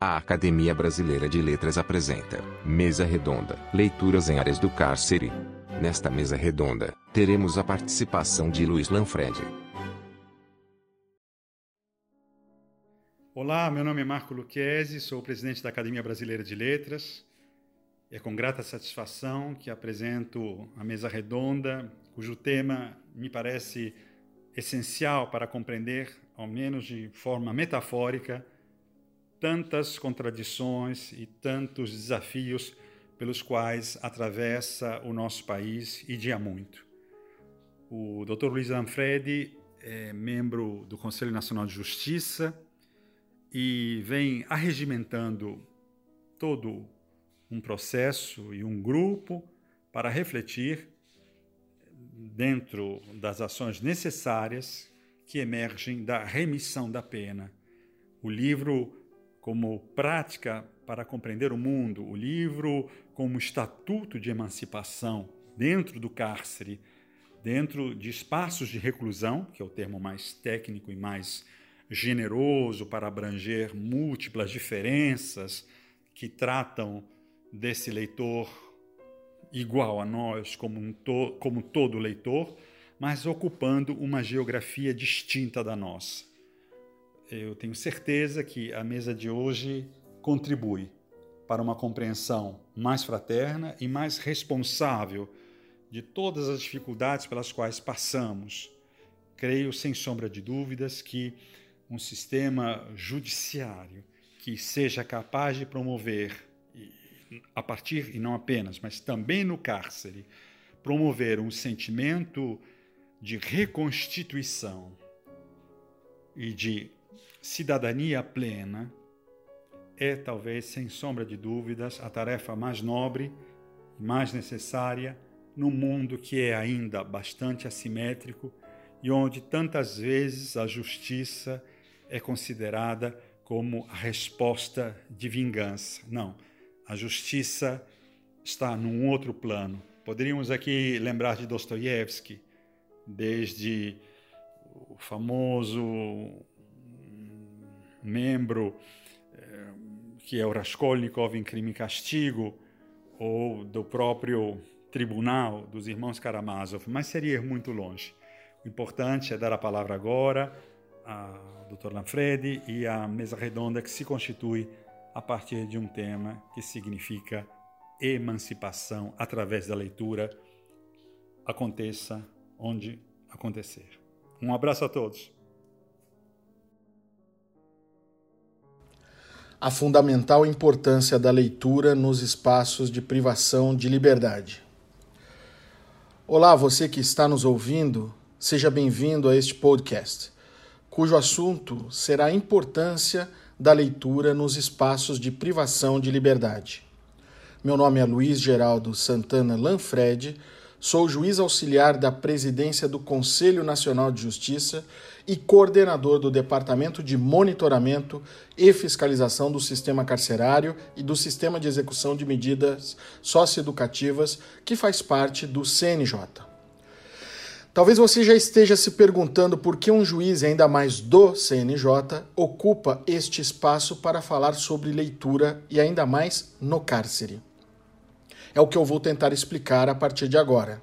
A Academia Brasileira de Letras apresenta Mesa Redonda Leituras em Áreas do Cárcere. Nesta mesa redonda, teremos a participação de Luiz Lanfredi. Olá, meu nome é Marco Lucchesi, sou o presidente da Academia Brasileira de Letras. É com grata satisfação que apresento a mesa redonda, cujo tema me parece essencial para compreender, ao menos de forma metafórica, tantas contradições e tantos desafios pelos quais atravessa o nosso país e dia muito. O Dr. Luiz Lanfredi é membro do Conselho Nacional de Justiça e vem arregimentando todo um processo e um grupo para refletir dentro das ações necessárias que emergem da remissão da pena. O livro como prática para compreender o mundo, o livro como estatuto de emancipação dentro do cárcere, dentro de espaços de reclusão, que é o termo mais técnico e mais generoso para abranger múltiplas diferenças que tratam desse leitor igual a nós, como, um to como todo leitor, mas ocupando uma geografia distinta da nossa eu tenho certeza que a mesa de hoje contribui para uma compreensão mais fraterna e mais responsável de todas as dificuldades pelas quais passamos. Creio, sem sombra de dúvidas, que um sistema judiciário que seja capaz de promover, a partir e não apenas, mas também no cárcere, promover um sentimento de reconstituição e de cidadania plena é, talvez, sem sombra de dúvidas, a tarefa mais nobre e mais necessária num mundo que é ainda bastante assimétrico e onde tantas vezes a justiça é considerada como a resposta de vingança. Não, a justiça está num outro plano. Poderíamos aqui lembrar de Dostoiévski, desde o famoso membro eh, que é o Raskolnikov em Crime e Castigo, ou do próprio tribunal dos irmãos Karamazov, mas seria ir muito longe. O importante é dar a palavra agora ao Dr. Lanfredi e à mesa redonda que se constitui a partir de um tema que significa emancipação através da leitura, aconteça onde acontecer. Um abraço a todos. A fundamental importância da leitura nos espaços de privação de liberdade. Olá, você que está nos ouvindo, seja bem-vindo a este podcast, cujo assunto será a importância da leitura nos espaços de privação de liberdade. Meu nome é Luiz Geraldo Santana Lanfred Sou juiz auxiliar da presidência do Conselho Nacional de Justiça e coordenador do Departamento de Monitoramento e Fiscalização do Sistema Carcerário e do Sistema de Execução de Medidas Socioeducativas, que faz parte do CNJ. Talvez você já esteja se perguntando por que um juiz, ainda mais do CNJ, ocupa este espaço para falar sobre leitura e ainda mais no cárcere. É o que eu vou tentar explicar a partir de agora.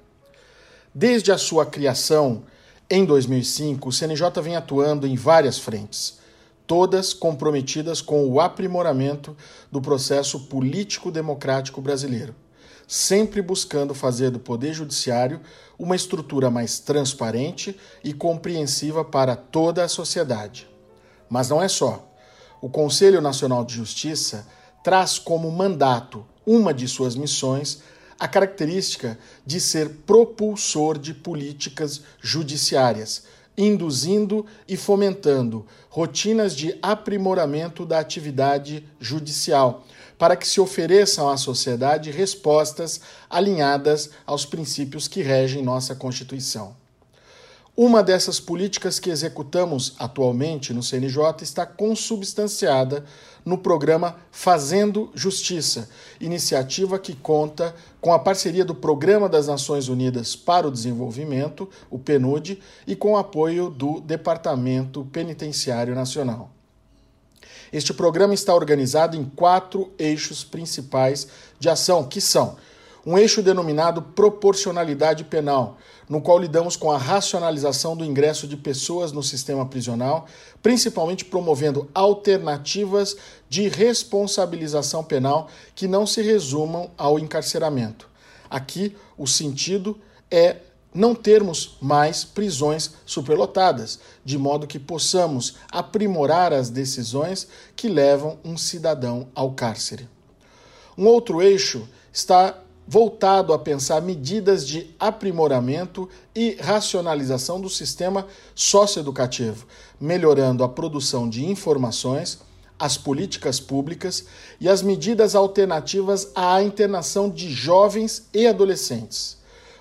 Desde a sua criação, em 2005, o CNJ vem atuando em várias frentes, todas comprometidas com o aprimoramento do processo político-democrático brasileiro, sempre buscando fazer do Poder Judiciário uma estrutura mais transparente e compreensiva para toda a sociedade. Mas não é só. O Conselho Nacional de Justiça traz como mandato uma de suas missões a característica de ser propulsor de políticas judiciárias, induzindo e fomentando rotinas de aprimoramento da atividade judicial, para que se ofereçam à sociedade respostas alinhadas aos princípios que regem nossa Constituição. Uma dessas políticas que executamos atualmente no CNJ está consubstanciada no programa Fazendo Justiça, iniciativa que conta com a parceria do Programa das Nações Unidas para o Desenvolvimento, o PNUD, e com o apoio do Departamento Penitenciário Nacional. Este programa está organizado em quatro eixos principais de ação, que são um eixo denominado proporcionalidade penal, no qual lidamos com a racionalização do ingresso de pessoas no sistema prisional, principalmente promovendo alternativas de responsabilização penal que não se resumam ao encarceramento. Aqui, o sentido é não termos mais prisões superlotadas, de modo que possamos aprimorar as decisões que levam um cidadão ao cárcere. Um outro eixo está voltado a pensar medidas de aprimoramento e racionalização do sistema socioeducativo, melhorando a produção de informações, as políticas públicas e as medidas alternativas à internação de jovens e adolescentes.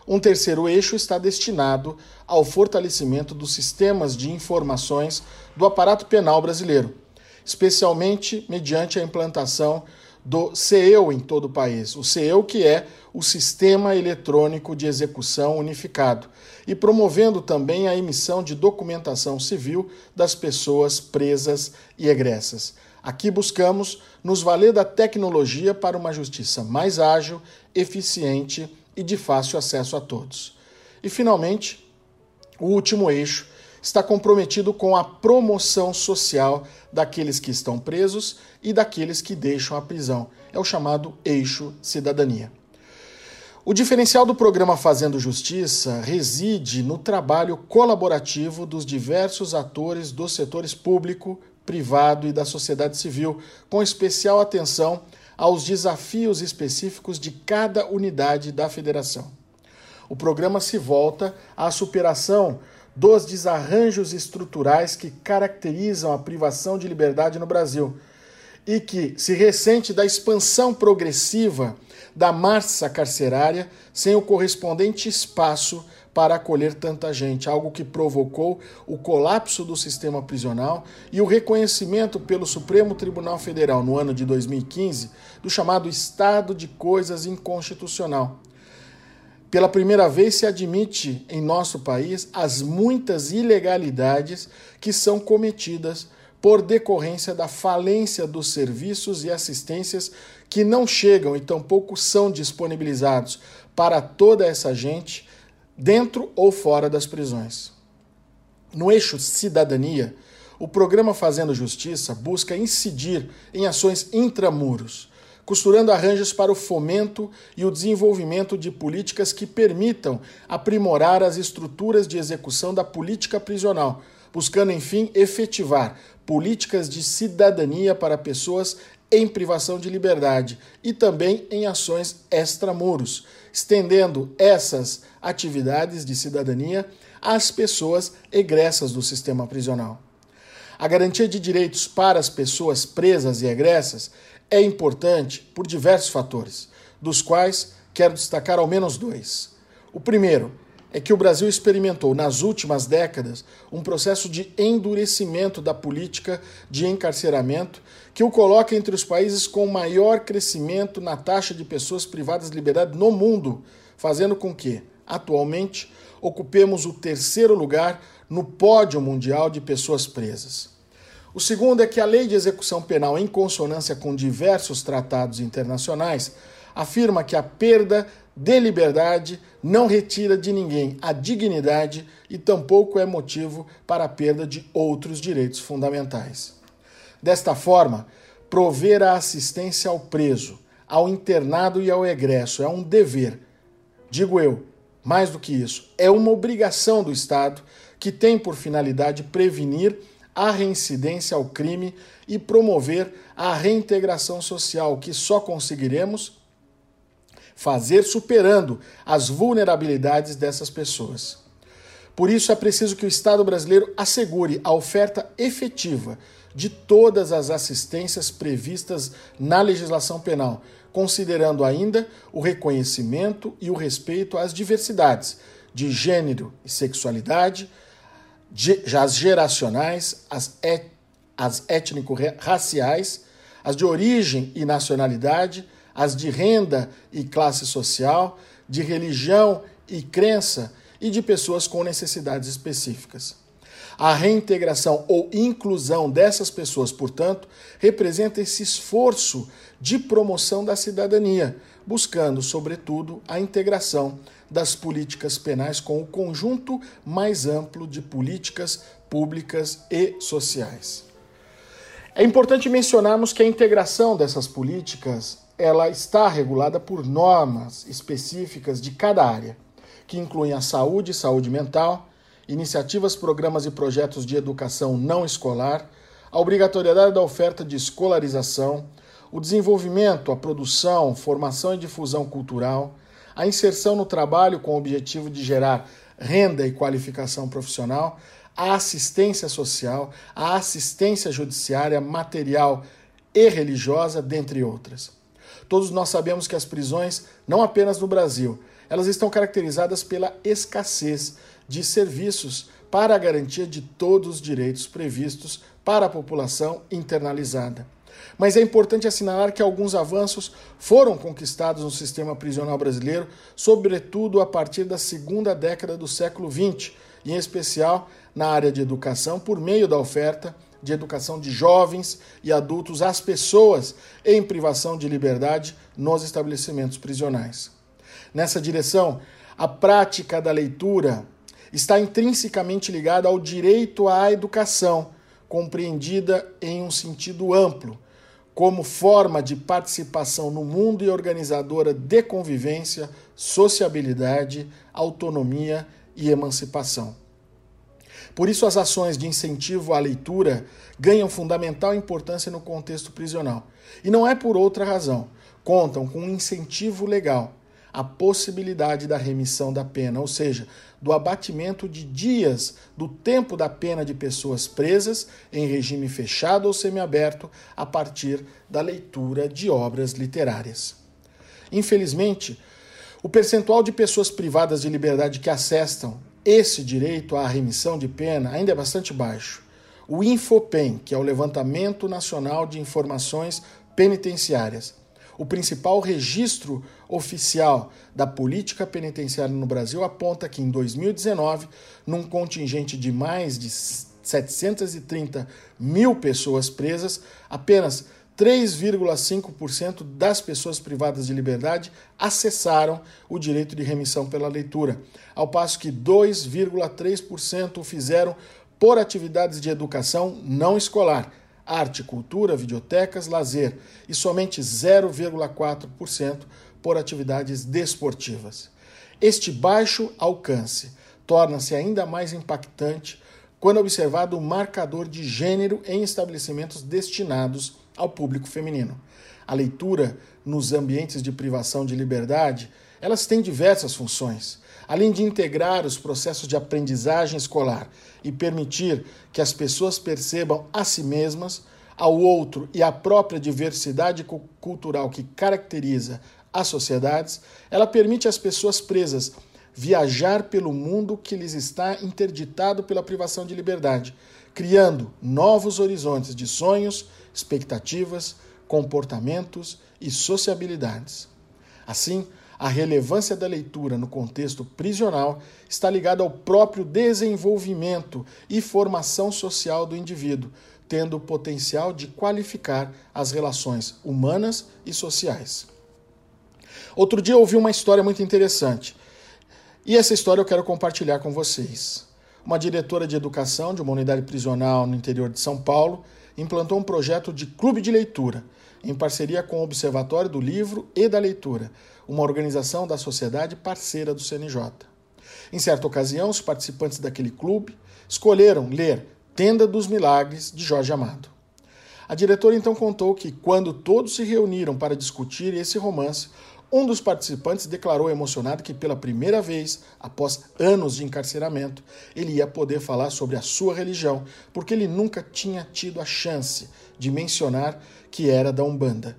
Um terceiro eixo está destinado ao fortalecimento dos sistemas de informações do aparato penal brasileiro, especialmente mediante a implantação do CEU em todo o país. O CEU que é o Sistema Eletrônico de Execução Unificado e promovendo também a emissão de documentação civil das pessoas presas e egressas. Aqui buscamos nos valer da tecnologia para uma justiça mais ágil, eficiente e de fácil acesso a todos. E, finalmente, o último eixo está comprometido com a promoção social daqueles que estão presos e daqueles que deixam a prisão. É o chamado eixo cidadania. O diferencial do programa Fazendo Justiça reside no trabalho colaborativo dos diversos atores dos setores público, privado e da sociedade civil, com especial atenção aos desafios específicos de cada unidade da federação. O programa se volta à superação dos desarranjos estruturais que caracterizam a privação de liberdade no Brasil e que se ressente da expansão progressiva da massa carcerária sem o correspondente espaço para acolher tanta gente, algo que provocou o colapso do sistema prisional e o reconhecimento pelo Supremo Tribunal Federal no ano de 2015 do chamado estado de coisas inconstitucional pela primeira vez se admite em nosso país as muitas ilegalidades que são cometidas por decorrência da falência dos serviços e assistências que não chegam e tampouco são disponibilizados para toda essa gente, dentro ou fora das prisões. No eixo cidadania, o programa Fazendo Justiça busca incidir em ações intramuros costurando arranjos para o fomento e o desenvolvimento de políticas que permitam aprimorar as estruturas de execução da política prisional, buscando, enfim, efetivar políticas de cidadania para pessoas em privação de liberdade e também em ações extramuros, estendendo essas atividades de cidadania às pessoas egressas do sistema prisional. A garantia de direitos para as pessoas presas e egressas é importante por diversos fatores, dos quais quero destacar ao menos dois. O primeiro é que o Brasil experimentou nas últimas décadas um processo de endurecimento da política de encarceramento que o coloca entre os países com maior crescimento na taxa de pessoas privadas de liberdade no mundo, fazendo com que, atualmente, ocupemos o terceiro lugar no pódio mundial de pessoas presas. O segundo é que a lei de execução penal, em consonância com diversos tratados internacionais, afirma que a perda de liberdade não retira de ninguém a dignidade e tampouco é motivo para a perda de outros direitos fundamentais. Desta forma, prover a assistência ao preso, ao internado e ao egresso é um dever. Digo eu, mais do que isso, é uma obrigação do Estado que tem por finalidade prevenir a reincidência ao crime e promover a reintegração social, que só conseguiremos fazer superando as vulnerabilidades dessas pessoas. Por isso é preciso que o Estado brasileiro assegure a oferta efetiva de todas as assistências previstas na legislação penal, considerando ainda o reconhecimento e o respeito às diversidades de gênero e sexualidade, as geracionais, as, et, as étnico-raciais, as de origem e nacionalidade, as de renda e classe social, de religião e crença e de pessoas com necessidades específicas. A reintegração ou inclusão dessas pessoas, portanto, representa esse esforço de promoção da cidadania, buscando, sobretudo, a integração das políticas penais com o conjunto mais amplo de políticas públicas e sociais. É importante mencionarmos que a integração dessas políticas ela está regulada por normas específicas de cada área, que incluem a saúde, saúde mental, iniciativas, programas e projetos de educação não escolar, a obrigatoriedade da oferta de escolarização, o desenvolvimento, a produção, formação e difusão cultural, a inserção no trabalho com o objetivo de gerar renda e qualificação profissional, a assistência social, a assistência judiciária, material e religiosa, dentre outras. Todos nós sabemos que as prisões, não apenas no Brasil, elas estão caracterizadas pela escassez de serviços para a garantia de todos os direitos previstos para a população internalizada. Mas é importante assinalar que alguns avanços foram conquistados no sistema prisional brasileiro, sobretudo a partir da segunda década do século XX, em especial na área de educação, por meio da oferta de educação de jovens e adultos às pessoas em privação de liberdade nos estabelecimentos prisionais. Nessa direção, a prática da leitura está intrinsecamente ligada ao direito à educação, compreendida em um sentido amplo, como forma de participação no mundo e organizadora de convivência, sociabilidade, autonomia e emancipação. Por isso, as ações de incentivo à leitura ganham fundamental importância no contexto prisional. E não é por outra razão. Contam com um incentivo legal, a possibilidade da remissão da pena, ou seja, do abatimento de dias do tempo da pena de pessoas presas em regime fechado ou semiaberto a partir da leitura de obras literárias. Infelizmente, o percentual de pessoas privadas de liberdade que acessam esse direito à remissão de pena ainda é bastante baixo. O Infopen, que é o Levantamento Nacional de Informações Penitenciárias, o principal registro oficial da política penitenciária no Brasil, aponta que em 2019, num contingente de mais de 730 mil pessoas presas, apenas 3,5% das pessoas privadas de liberdade acessaram o direito de remissão pela leitura, ao passo que 2,3% o fizeram por atividades de educação não escolar, arte, cultura, videotecas, lazer, e somente 0,4% por atividades desportivas. Este baixo alcance torna-se ainda mais impactante quando observado o marcador de gênero em estabelecimentos destinados ao público feminino. A leitura nos ambientes de privação de liberdade, elas têm diversas funções. Além de integrar os processos de aprendizagem escolar e permitir que as pessoas percebam a si mesmas, ao outro e a própria diversidade cultural que caracteriza as sociedades, ela permite às pessoas presas viajar pelo mundo que lhes está interditado pela privação de liberdade, criando novos horizontes de sonhos, expectativas, comportamentos e sociabilidades. Assim, a relevância da leitura no contexto prisional está ligada ao próprio desenvolvimento e formação social do indivíduo, tendo o potencial de qualificar as relações humanas e sociais. Outro dia eu ouvi uma história muito interessante. E essa história eu quero compartilhar com vocês. Uma diretora de educação de uma unidade prisional no interior de São Paulo implantou um projeto de clube de leitura, em parceria com o Observatório do Livro e da Leitura, uma organização da sociedade parceira do CNJ. Em certa ocasião, os participantes daquele clube escolheram ler Tenda dos Milagres, de Jorge Amado. A diretora então contou que, quando todos se reuniram para discutir esse romance, um dos participantes declarou emocionado que, pela primeira vez, após anos de encarceramento, ele ia poder falar sobre a sua religião, porque ele nunca tinha tido a chance de mencionar que era da Umbanda.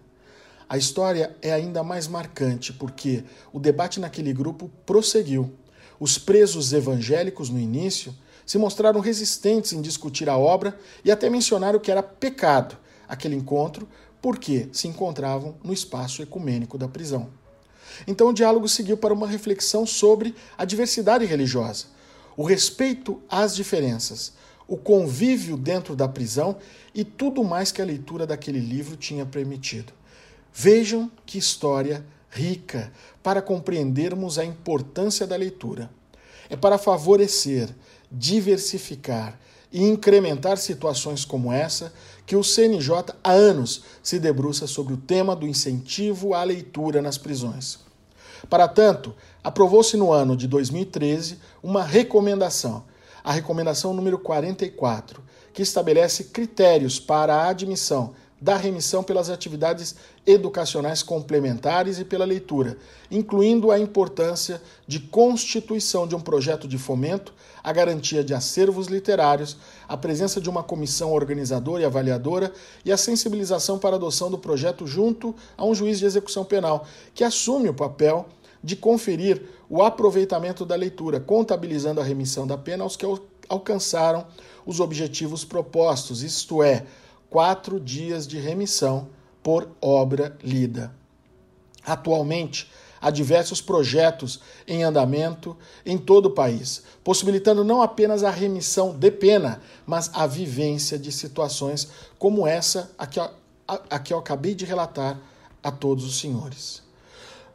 A história é ainda mais marcante porque o debate naquele grupo prosseguiu. Os presos evangélicos, no início, se mostraram resistentes em discutir a obra e até mencionaram que era pecado aquele encontro porque se encontravam no espaço ecumênico da prisão. Então o diálogo seguiu para uma reflexão sobre a diversidade religiosa, o respeito às diferenças, o convívio dentro da prisão e tudo mais que a leitura daquele livro tinha permitido. Vejam que história rica para compreendermos a importância da leitura. É para favorecer, diversificar e incrementar situações como essa que o CNJ há anos se debruça sobre o tema do incentivo à leitura nas prisões. Para tanto, aprovou-se no ano de 2013 uma recomendação, a recomendação número 44, que estabelece critérios para a admissão da remissão pelas atividades educacionais complementares e pela leitura, incluindo a importância de constituição de um projeto de fomento, a garantia de acervos literários, a presença de uma comissão organizadora e avaliadora e a sensibilização para a adoção do projeto junto a um juiz de execução penal, que assume o papel de conferir o aproveitamento da leitura, contabilizando a remissão da pena aos que alcançaram os objetivos propostos, isto é, quatro dias de remissão por obra lida. Atualmente, há diversos projetos em andamento em todo o país, possibilitando não apenas a remissão de pena, mas a vivência de situações como essa a que, a, a que eu acabei de relatar a todos os senhores.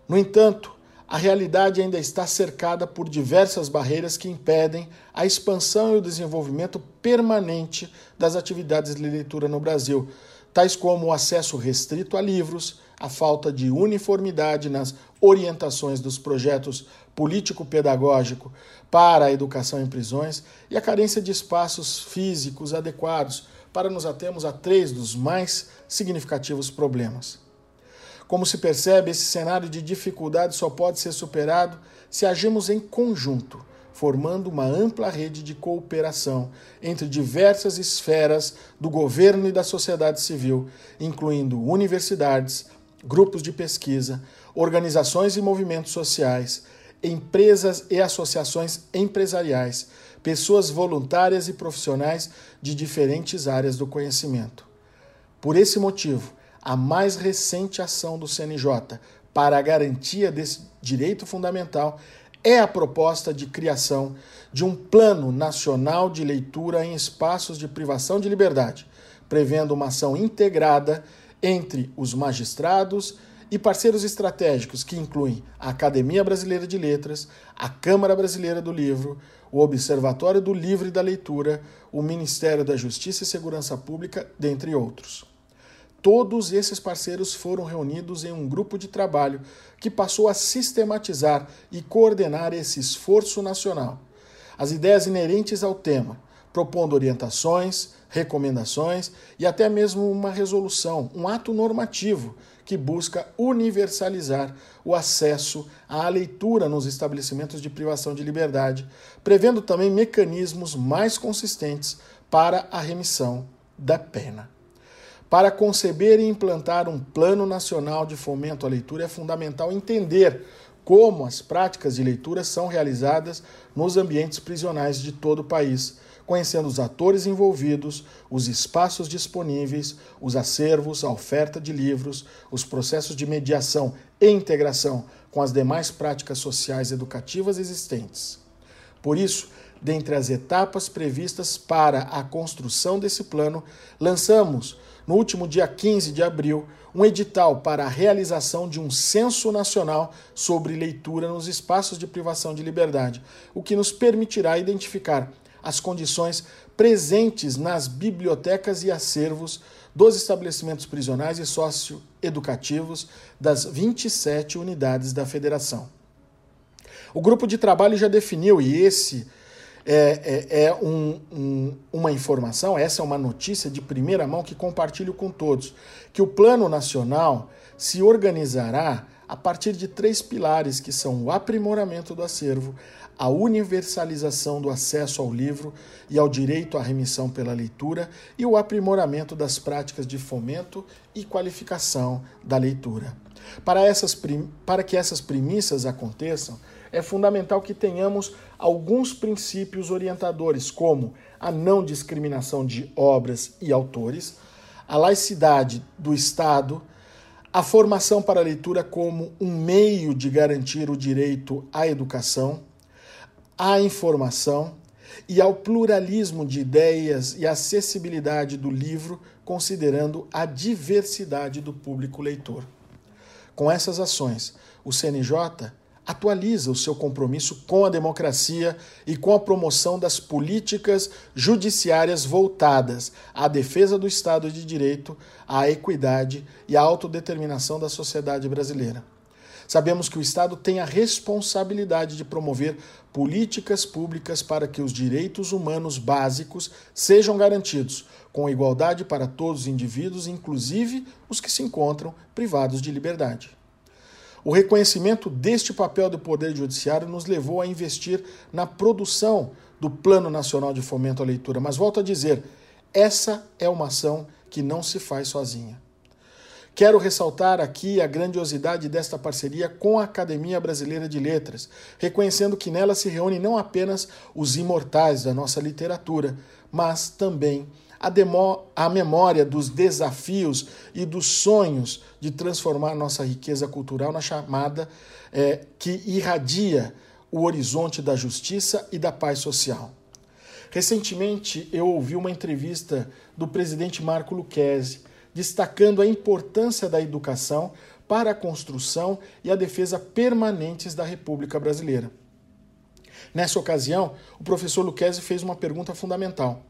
No entanto, a realidade ainda está cercada por diversas barreiras que impedem a expansão e o desenvolvimento permanente das atividades de leitura no Brasil, tais como o acesso restrito a livros, a falta de uniformidade nas orientações dos projetos político-pedagógico para a educação em prisões e a carência de espaços físicos adequados para nos atermos a três dos mais significativos problemas. Como se percebe, esse cenário de dificuldade só pode ser superado se agirmos em conjunto, formando uma ampla rede de cooperação entre diversas esferas do governo e da sociedade civil, incluindo universidades, grupos de pesquisa, organizações e movimentos sociais, empresas e associações empresariais, pessoas voluntárias e profissionais de diferentes áreas do conhecimento. Por esse motivo, a mais recente ação do CNJ para a garantia desse direito fundamental é a proposta de criação de um Plano Nacional de Leitura em Espaços de Privação de Liberdade, prevendo uma ação integrada entre os magistrados e parceiros estratégicos que incluem a Academia Brasileira de Letras, a Câmara Brasileira do Livro, o Observatório do Livro e da Leitura, o Ministério da Justiça e Segurança Pública, dentre outros. Todos esses parceiros foram reunidos em um grupo de trabalho que passou a sistematizar e coordenar esse esforço nacional. As ideias inerentes ao tema, propondo orientações, recomendações e até mesmo uma resolução, um ato normativo que busca universalizar o acesso à leitura nos estabelecimentos de privação de liberdade, prevendo também mecanismos mais consistentes para a remissão da pena. Para conceber e implantar um plano nacional de fomento à leitura é fundamental entender como as práticas de leitura são realizadas nos ambientes prisionais de todo o país, conhecendo os atores envolvidos, os espaços disponíveis, os acervos, a oferta de livros, os processos de mediação e integração com as demais práticas sociais educativas existentes. Por isso, dentre as etapas previstas para a construção desse plano, lançamos no último dia 15 de abril, um edital para a realização de um censo nacional sobre leitura nos espaços de privação de liberdade, o que nos permitirá identificar as condições presentes nas bibliotecas e acervos dos estabelecimentos prisionais e socioeducativos das 27 unidades da federação. O grupo de trabalho já definiu, e esse é, é, é um, um, uma informação, essa é uma notícia de primeira mão que compartilho com todos, que o Plano Nacional se organizará a partir de três pilares, que são o aprimoramento do acervo, a universalização do acesso ao livro e ao direito à remissão pela leitura e o aprimoramento das práticas de fomento e qualificação da leitura. Para, essas, para que essas premissas aconteçam, é fundamental que tenhamos alguns princípios orientadores, como a não discriminação de obras e autores, a laicidade do Estado, a formação para a leitura como um meio de garantir o direito à educação, à informação e ao pluralismo de ideias e acessibilidade do livro, considerando a diversidade do público leitor. Com essas ações, o CNJ atualiza o seu compromisso com a democracia e com a promoção das políticas judiciárias voltadas à defesa do Estado de Direito, à equidade e à autodeterminação da sociedade brasileira. Sabemos que o Estado tem a responsabilidade de promover políticas públicas para que os direitos humanos básicos sejam garantidos, com igualdade para todos os indivíduos, inclusive os que se encontram privados de liberdade. O reconhecimento deste papel do Poder Judiciário nos levou a investir na produção do Plano Nacional de Fomento à Leitura. Mas volto a dizer, essa é uma ação que não se faz sozinha. Quero ressaltar aqui a grandiosidade desta parceria com a Academia Brasileira de Letras, reconhecendo que nela se reúnem não apenas os imortais da nossa literatura, mas também a, a memória dos desafios e dos sonhos de transformar nossa riqueza cultural na chamada é, que irradia o horizonte da justiça e da paz social. Recentemente, eu ouvi uma entrevista do presidente Marco Lucchesi destacando a importância da educação para a construção e a defesa permanentes da República Brasileira. Nessa ocasião, o professor Lucchesi fez uma pergunta fundamental.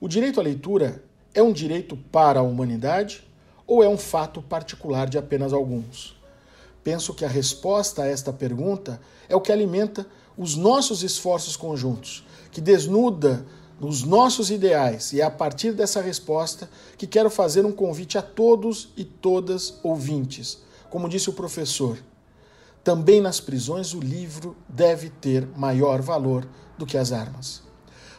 O direito à leitura é um direito para a humanidade ou é um fato particular de apenas alguns? Penso que a resposta a esta pergunta é o que alimenta os nossos esforços conjuntos, que desnuda os nossos ideais, e é a partir dessa resposta que quero fazer um convite a todos e todas ouvintes. Como disse o professor, também nas prisões o livro deve ter maior valor do que as armas.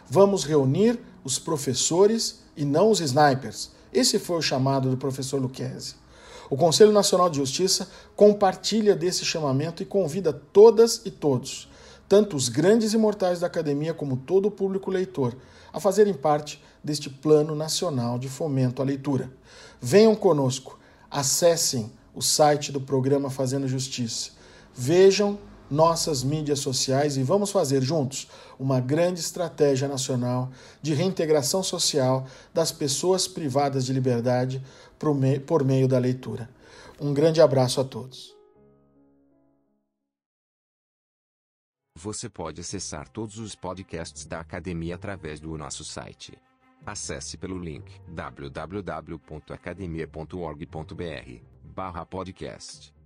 Vamos reunir os professores e não os snipers. Esse foi o chamado do professor Lucchesi. O Conselho Nacional de Justiça compartilha desse chamamento e convida todas e todos, tanto os grandes imortais da academia como todo o público leitor, a fazerem parte deste Plano Nacional de Fomento à Leitura. Venham conosco, acessem o site do programa Fazendo Justiça. Vejam nossas mídias sociais e vamos fazer juntos uma grande estratégia nacional de reintegração social das pessoas privadas de liberdade por meio da leitura. Um grande abraço a todos. Você pode acessar todos os podcasts da academia através do nosso site. Acesse pelo link www.academia.org.br/podcast.